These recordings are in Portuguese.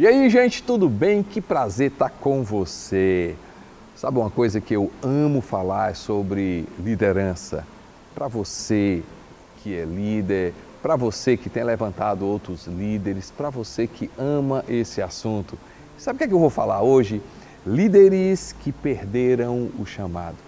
E aí, gente, tudo bem? Que prazer estar com você. Sabe uma coisa que eu amo falar sobre liderança? Para você que é líder, para você que tem levantado outros líderes, para você que ama esse assunto. Sabe o que, é que eu vou falar hoje? Líderes que perderam o chamado.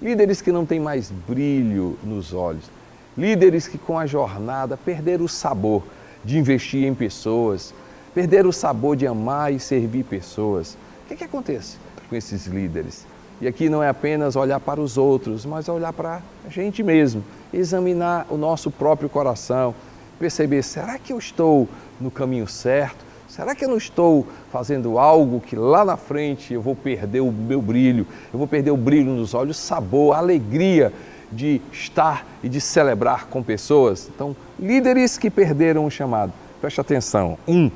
Líderes que não têm mais brilho nos olhos. Líderes que com a jornada perderam o sabor de investir em pessoas, perderam o sabor de amar e servir pessoas. O que, que acontece com esses líderes? E aqui não é apenas olhar para os outros, mas olhar para a gente mesmo, examinar o nosso próprio coração, perceber: será que eu estou no caminho certo? Será que eu não estou fazendo algo que lá na frente eu vou perder o meu brilho, eu vou perder o brilho nos olhos, o sabor, a alegria de estar e de celebrar com pessoas? Então, líderes que perderam o chamado, preste atenção. Um,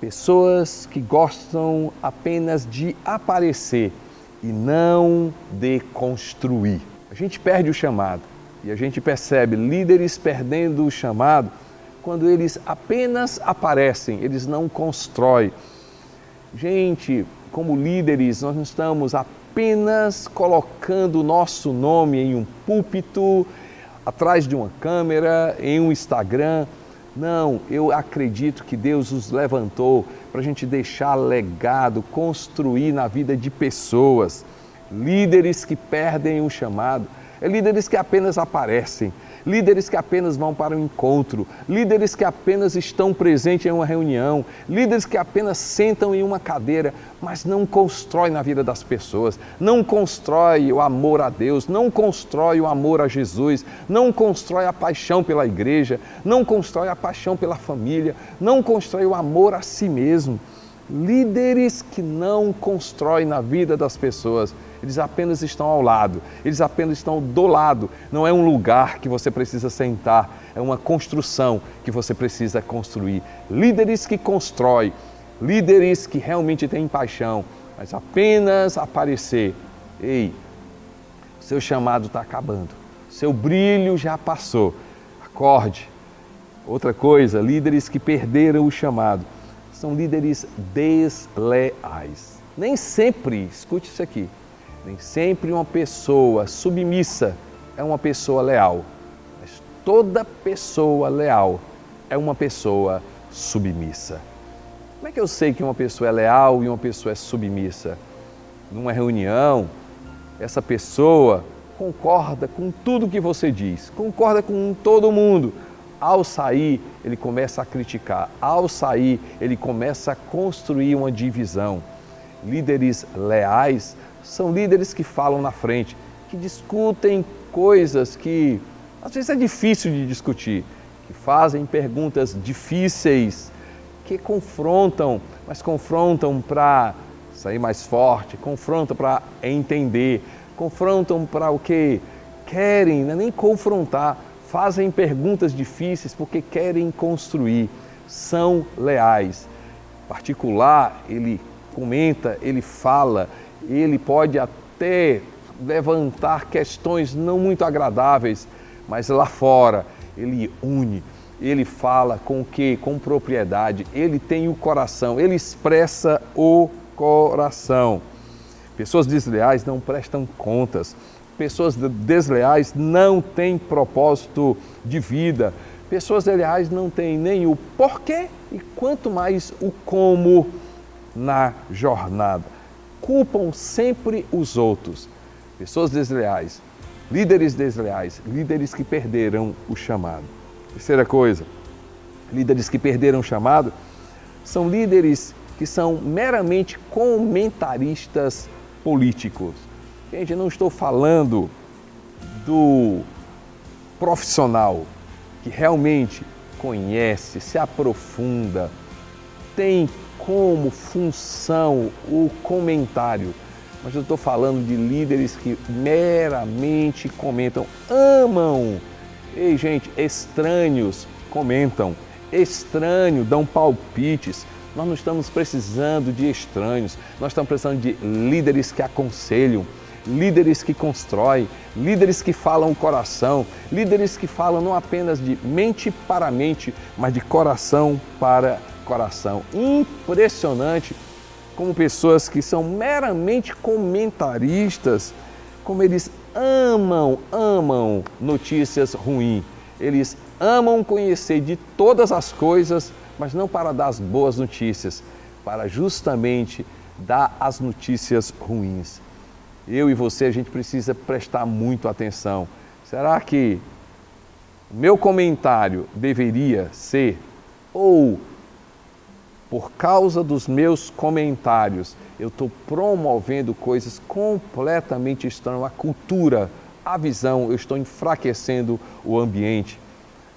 pessoas que gostam apenas de aparecer e não de construir. A gente perde o chamado e a gente percebe líderes perdendo o chamado quando eles apenas aparecem, eles não constroem. Gente, como líderes, nós não estamos apenas colocando o nosso nome em um púlpito, atrás de uma câmera, em um Instagram. Não, eu acredito que Deus os levantou para a gente deixar legado, construir na vida de pessoas. Líderes que perdem o chamado, líderes que apenas aparecem, líderes que apenas vão para o encontro, líderes que apenas estão presentes em uma reunião, líderes que apenas sentam em uma cadeira, mas não constrói na vida das pessoas, não constrói o amor a Deus, não constrói o amor a Jesus, não constrói a paixão pela igreja, não constrói a paixão pela família, não constrói o amor a si mesmo. Líderes que não constroem na vida das pessoas, eles apenas estão ao lado, eles apenas estão do lado. Não é um lugar que você precisa sentar, é uma construção que você precisa construir. Líderes que constroem, líderes que realmente têm paixão, mas apenas aparecer. Ei, seu chamado está acabando, seu brilho já passou. Acorde. Outra coisa, líderes que perderam o chamado são líderes desleais. Nem sempre, escute isso aqui, nem sempre uma pessoa submissa é uma pessoa leal, mas toda pessoa leal é uma pessoa submissa. Como é que eu sei que uma pessoa é leal e uma pessoa é submissa? Numa reunião, essa pessoa concorda com tudo que você diz, concorda com todo mundo, ao sair, ele começa a criticar. Ao sair, ele começa a construir uma divisão. Líderes leais são líderes que falam na frente, que discutem coisas que às vezes é difícil de discutir, que fazem perguntas difíceis, que confrontam, mas confrontam para sair mais forte, confrontam para entender, confrontam para o que querem, não é nem confrontar, fazem perguntas difíceis porque querem construir, são leais. Particular, ele comenta, ele fala, ele pode até levantar questões não muito agradáveis, mas lá fora ele une, ele fala com o que? Com propriedade, ele tem o coração, ele expressa o coração. Pessoas desleais não prestam contas, Pessoas desleais não têm propósito de vida. Pessoas desleais não têm nem o porquê e quanto mais o como na jornada. Culpam sempre os outros. Pessoas desleais, líderes desleais, líderes que perderam o chamado. Terceira coisa, líderes que perderam o chamado são líderes que são meramente comentaristas políticos. Gente, eu não estou falando do profissional que realmente conhece, se aprofunda, tem como função o comentário. Mas eu estou falando de líderes que meramente comentam, amam. Ei, gente, estranhos comentam, estranhos dão palpites. Nós não estamos precisando de estranhos, nós estamos precisando de líderes que aconselham, líderes que constroem, líderes que falam o coração, líderes que falam não apenas de mente para mente, mas de coração para coração. Impressionante como pessoas que são meramente comentaristas, como eles amam, amam notícias ruins. Eles amam conhecer de todas as coisas, mas não para dar as boas notícias, para justamente dar as notícias ruins. Eu e você, a gente precisa prestar muito atenção. Será que meu comentário deveria ser ou por causa dos meus comentários, eu estou promovendo coisas completamente estranhas, a cultura, a visão, eu estou enfraquecendo o ambiente.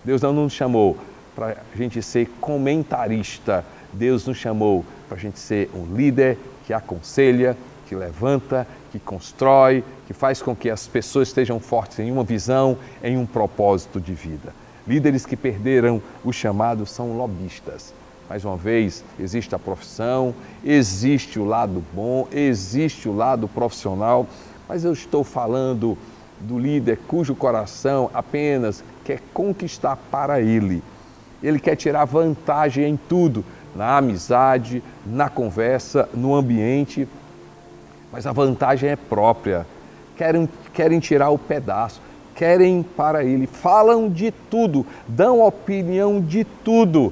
Deus não nos chamou para a gente ser comentarista, Deus nos chamou para a gente ser um líder que aconselha, que levanta, que constrói, que faz com que as pessoas estejam fortes em uma visão, em um propósito de vida. Líderes que perderam o chamado são lobistas. Mais uma vez, existe a profissão, existe o lado bom, existe o lado profissional, mas eu estou falando do líder cujo coração apenas quer conquistar para ele. Ele quer tirar vantagem em tudo, na amizade, na conversa, no ambiente, mas a vantagem é própria. Querem, querem tirar o pedaço, querem para ele, falam de tudo, dão opinião de tudo.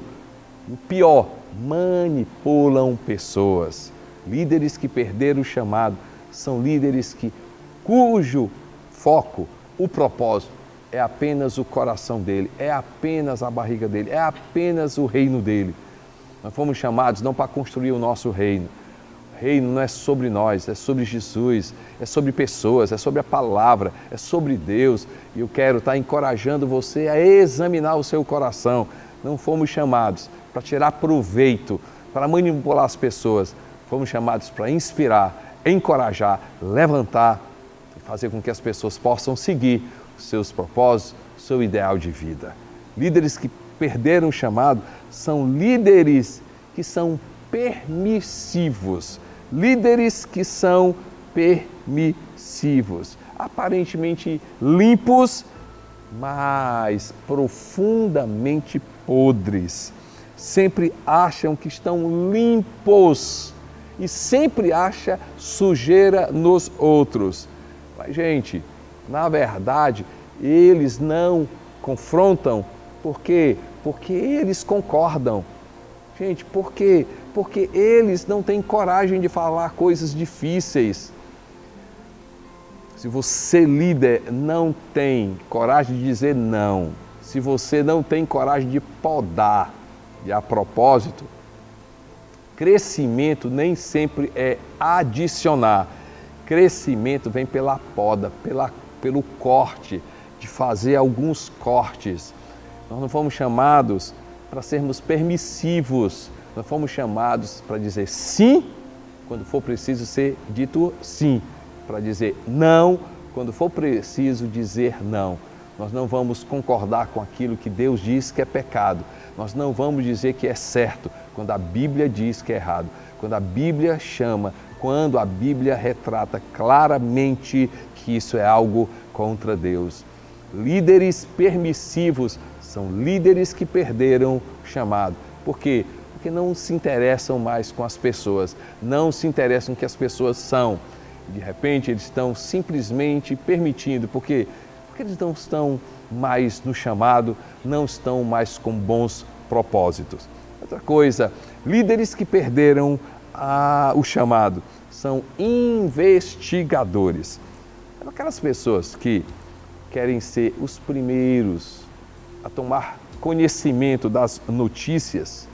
O pior, manipulam pessoas. Líderes que perderam o chamado são líderes que cujo foco, o propósito é apenas o coração dele, é apenas a barriga dele, é apenas o reino dele. Nós fomos chamados não para construir o nosso reino. O reino não é sobre nós, é sobre Jesus, é sobre pessoas, é sobre a palavra, é sobre Deus. E eu quero estar encorajando você a examinar o seu coração. Não fomos chamados para tirar proveito, para manipular as pessoas. Fomos chamados para inspirar, encorajar, levantar e fazer com que as pessoas possam seguir seus propósitos, seu ideal de vida. Líderes que perderam o chamado são líderes que são permissivos, líderes que são permissivos, aparentemente limpos, mas profundamente podres. Sempre acham que estão limpos e sempre acha sujeira nos outros. Mas gente, na verdade, eles não confrontam, por quê? Porque eles concordam. Gente, por quê? Porque eles não têm coragem de falar coisas difíceis. Se você, líder, não tem coragem de dizer não, se você não tem coragem de podar, e a propósito, crescimento nem sempre é adicionar. Crescimento vem pela poda, pela pelo corte, de fazer alguns cortes. Nós não fomos chamados para sermos permissivos, nós fomos chamados para dizer sim quando for preciso ser dito sim, para dizer não quando for preciso dizer não. Nós não vamos concordar com aquilo que Deus diz que é pecado. Nós não vamos dizer que é certo quando a Bíblia diz que é errado. Quando a Bíblia chama, quando a Bíblia retrata claramente que isso é algo contra Deus. Líderes permissivos são líderes que perderam o chamado. Por quê? Porque não se interessam mais com as pessoas, não se interessam que as pessoas são. De repente, eles estão simplesmente permitindo, porque eles não estão mais no chamado, não estão mais com bons propósitos. Outra coisa, líderes que perderam a, o chamado são investigadores. Aquelas pessoas que querem ser os primeiros a tomar conhecimento das notícias,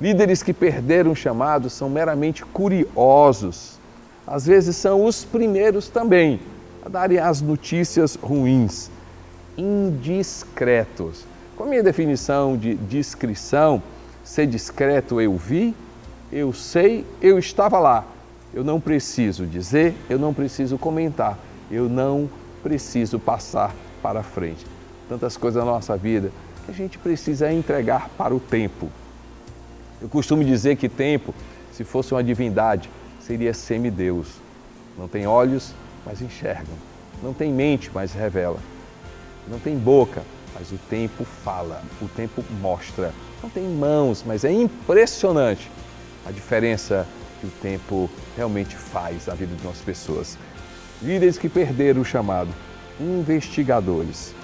líderes que perderam o chamado são meramente curiosos, às vezes são os primeiros também a darem as notícias ruins, indiscretos. Com a minha definição de discrição, ser discreto eu vi, eu sei, eu estava lá. Eu não preciso dizer, eu não preciso comentar eu não preciso passar para frente. Tantas coisas na nossa vida que a gente precisa entregar para o tempo. Eu costumo dizer que tempo, se fosse uma divindade, seria semideus. Não tem olhos, mas enxergam. Não tem mente, mas revela. Não tem boca, mas o tempo fala, o tempo mostra. Não tem mãos, mas é impressionante a diferença que o tempo realmente faz na vida de nossas pessoas. Líderes que perderam o chamado, investigadores,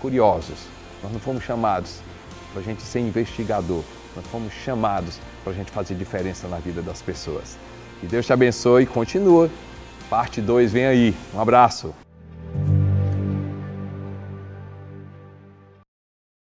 curiosos. Nós não fomos chamados para a gente ser investigador, nós fomos chamados para a gente fazer diferença na vida das pessoas. Que Deus te abençoe e continua. Parte 2 vem aí. Um abraço.